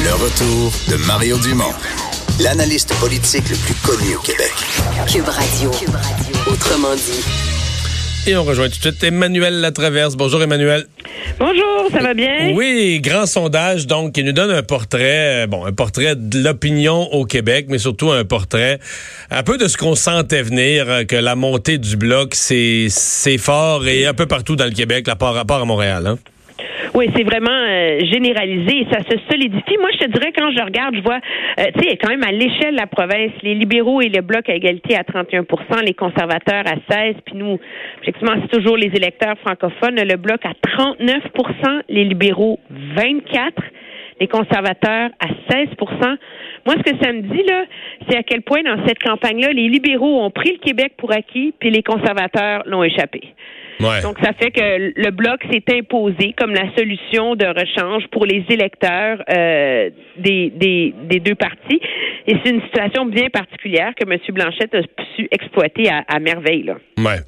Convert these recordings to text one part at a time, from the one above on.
Le retour de Mario Dumont, l'analyste politique le plus connu au Québec. Cube Radio. Autrement dit. Et on rejoint tout de suite Emmanuel Latraverse. Bonjour Emmanuel. Bonjour, ça va bien? Oui, grand sondage donc qui nous donne un portrait, euh, bon, un portrait de l'opinion au Québec, mais surtout un portrait un peu de ce qu'on sentait venir, euh, que la montée du bloc, c'est c'est fort et un peu partout dans le Québec, à part, à, part à Montréal. Hein? Oui, c'est vraiment euh, généralisé et ça se solidifie. Moi, je te dirais, quand je regarde, je vois, euh, tu sais, quand même à l'échelle de la province, les libéraux et le bloc à égalité à 31% les conservateurs à 16 puis nous, effectivement, c'est toujours les électeurs francophones, le bloc à 39% les libéraux 24 les conservateurs à 16% Moi, ce que ça me dit, là, c'est à quel point, dans cette campagne-là, les libéraux ont pris le Québec pour acquis, puis les conservateurs l'ont échappé. Donc, ça fait que le bloc s'est imposé comme la solution de rechange pour les électeurs euh, des, des, des, deux partis. Et c'est une situation bien particulière que M. Blanchette a su exploiter à, merveille. Là. Ouais.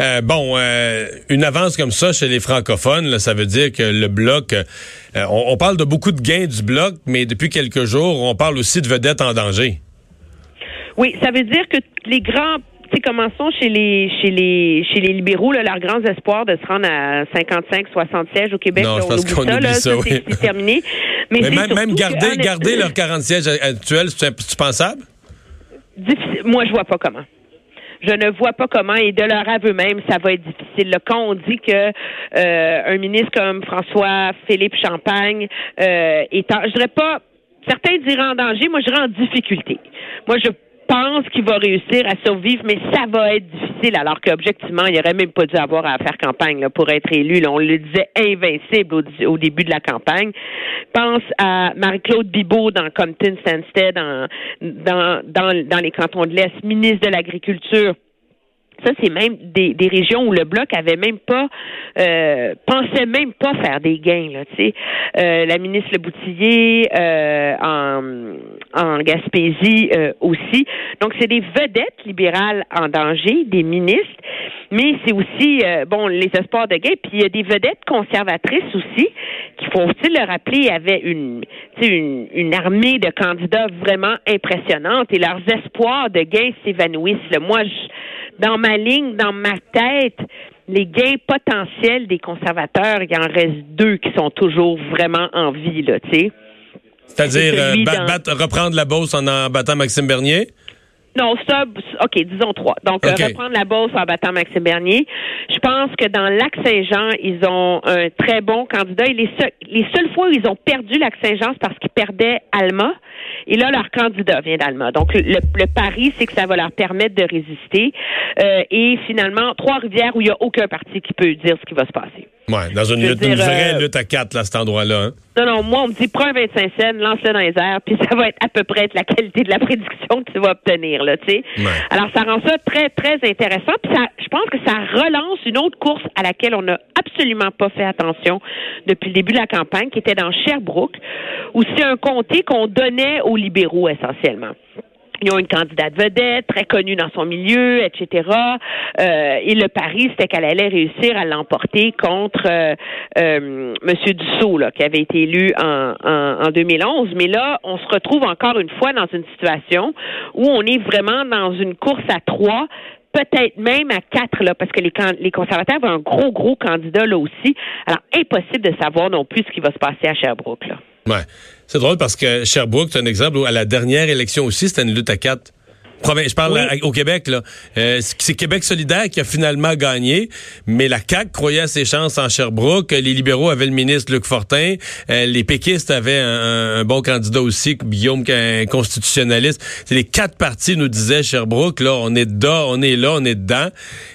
Euh, bon, euh, une avance comme ça chez les francophones, là, ça veut dire que le bloc, on, on parle de beaucoup de gains du bloc, mais depuis quelques jours, on parle aussi de vedettes en danger. Oui, ça veut dire que les grands sais, commençons chez les chez les chez les libéraux, là, leur grand espoir de se rendre à 55, 60 sièges au Québec. Non, pense qu'on oublie ça, oui. c'est terminé. Mais, Mais même, même garder, garder leurs 40 sièges actuels, c'est pensable? Moi, je vois pas comment je ne vois pas comment, et de leur aveu même, ça va être difficile. quand on dit que euh, un ministre comme François Philippe Champagne euh, est en, je dirais pas, certains diraient en danger, moi je dirais en difficulté. Moi, je pense qu'il va réussir à survivre, mais ça va être difficile, alors qu'objectivement, il aurait même pas dû avoir à faire campagne pour être élu. on le disait invincible au, début de la campagne. Pense à Marie-Claude Bibeau dans Compton Stanstead, dans, dans, dans, dans les cantons de l'Est, ministre de l'Agriculture ça, c'est même des, des, régions où le bloc avait même pas euh, pensait même pas faire des gains. Là, euh, la ministre Le Boutillier euh, en, en Gaspésie euh, aussi. Donc, c'est des vedettes libérales en danger, des ministres, mais c'est aussi euh, bon les espoirs de gains. Puis il y a des vedettes conservatrices aussi qui, faut-il le rappeler, avaient une, une une armée de candidats vraiment impressionnante et leurs espoirs de gains s'évanouissent. Moi, je dans ma ligne, dans ma tête, les gains potentiels des conservateurs, il y en reste deux qui sont toujours vraiment en vie, là, tu sais. C'est-à-dire euh, reprendre la bourse en, en battant Maxime Bernier? Non, ça, OK, disons trois. Donc, euh, reprendre la bourse en battant Maxime Bernier. Je pense que dans Lac-Saint-Jean, ils ont un très bon candidat. Et les, les seules fois où ils ont perdu Lac-Saint-Jean, c'est parce qu'ils perdaient Alma. Et là, leur candidat vient d'Alma. Donc, le, le pari, c'est que ça va leur permettre de résister. Euh, et finalement, Trois-Rivières, où il n'y a aucun parti qui peut dire ce qui va se passer. Oui, dans une, lutte, une vraie euh, lutte à quatre, là, cet endroit-là. Hein? Non, non, moi, on me dit, prends un 25 cents, lance-le dans les airs, puis ça va être à peu près la qualité de la prédiction que tu vas obtenir, là, tu sais. Alors, ça rend ça très, très intéressant, puis ça, je pense que ça relance une autre course à laquelle on n'a absolument pas fait attention depuis le début de la campagne, qui était dans Sherbrooke, où c'est un comté qu'on donnait aux libéraux essentiellement. Ils ont une candidate vedette, très connue dans son milieu, etc. Euh, et le pari, c'était qu'elle allait réussir à l'emporter contre euh, euh, M. Dussault, là, qui avait été élu en, en, en 2011. Mais là, on se retrouve encore une fois dans une situation où on est vraiment dans une course à trois peut-être même à quatre, là, parce que les, les conservateurs ont un gros, gros candidat là aussi. Alors, impossible de savoir non plus ce qui va se passer à Sherbrooke. Là. C'est drôle parce que Sherbrooke, c'est un exemple où à la dernière élection aussi, c'était une lutte à quatre. Je parle au Québec, là. Euh, c'est Québec solidaire qui a finalement gagné, mais la CAQ croyait à ses chances en Sherbrooke. Les libéraux avaient le ministre Luc Fortin. Euh, les péquistes avaient un, bon candidat aussi, Guillaume, un constitutionnaliste. C'est les quatre partis nous disaient Sherbrooke, là, on est dedans, on est là, on est dedans.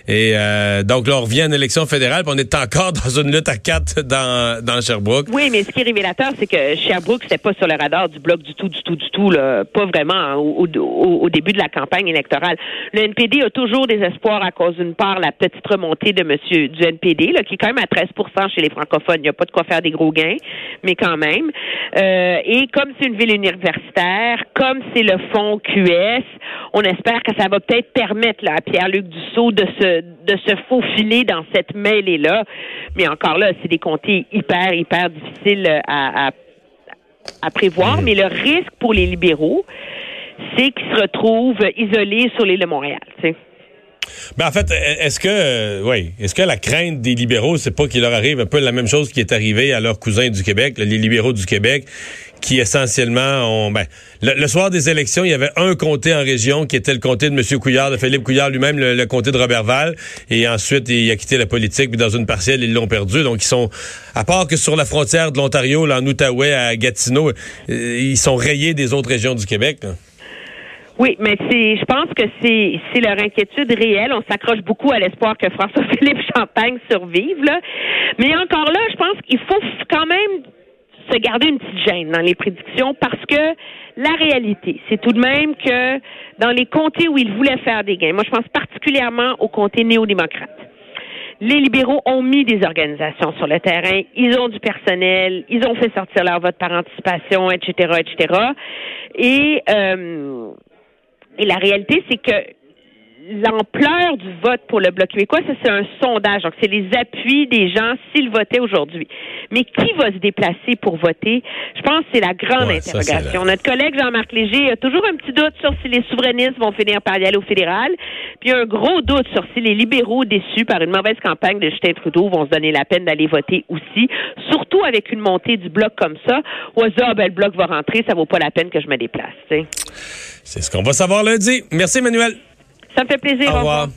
Et euh, donc là, on revient en élection fédérale, puis on est encore dans une lutte à quatre dans, dans Sherbrooke. Oui, mais ce qui est révélateur, c'est que Sherbrooke, c'était pas sur le radar du bloc du tout, du tout, du tout, là. Pas vraiment hein, au, au, début de la campagne électorale. Le NPD a toujours des espoirs à cause d'une part la petite remontée de monsieur du NPD, là, qui est quand même à 13% chez les francophones. Il n'y a pas de quoi faire des gros gains, mais quand même. Euh, et comme c'est une ville universitaire, comme c'est le fonds QS, on espère que ça va peut-être permettre là, à Pierre-Luc Dussault de se de se faufiler dans cette mêlée-là. Mais encore là, c'est des comtés hyper, hyper difficiles à, à, prévoir. Mais le risque pour les libéraux, c'est qu'ils se retrouvent isolés sur l'île de Montréal. Ben en fait, est-ce que euh, oui, est-ce que la crainte des libéraux, c'est pas qu'il leur arrive un peu la même chose qui est arrivé à leurs cousins du Québec, les libéraux du Québec, qui essentiellement ont ben, le, soir des élections, il y avait un comté en région qui était le comté de M. Couillard, de Philippe Couillard lui-même, le, comté de Robertval, et ensuite il a quitté la politique, puis dans une partielle ils l'ont perdu. Donc ils sont, à part que sur la frontière de l'Ontario, là, en Outaouais, à Gatineau, euh, ils sont rayés des autres régions du Québec. Oui, mais c'est, je pense que c'est, c'est leur inquiétude réelle. On s'accroche beaucoup à l'espoir que François-Philippe Champagne survive, là. Mais encore là, je pense qu'il faut quand même se garder une petite gêne dans les prédictions parce que la réalité, c'est tout de même que dans les comtés où ils voulaient faire des gains, moi je pense particulièrement aux comtés néo-démocrates. Les libéraux ont mis des organisations sur le terrain, ils ont du personnel, ils ont fait sortir leur vote par anticipation, etc., etc. Et euh, et la réalité, c'est que l'ampleur du vote pour le Bloc québécois, ça c'est un sondage. Donc, c'est les appuis des gens s'ils votaient aujourd'hui. Mais qui va se déplacer pour voter? Je pense que c'est la grande interrogation. Notre collègue Jean-Marc Léger a toujours un petit doute sur si les souverainistes vont finir par y aller au fédéral, puis un gros doute sur si les libéraux déçus par une mauvaise campagne de Justin Trudeau vont se donner la peine d'aller voter aussi, surtout avec une montée du Bloc comme ça, ou ah, ben, le Bloc va rentrer, ça vaut pas la peine que je me déplace. C'est ce qu'on va savoir lundi. Merci, Emmanuel. Ça me fait plaisir. Au revoir.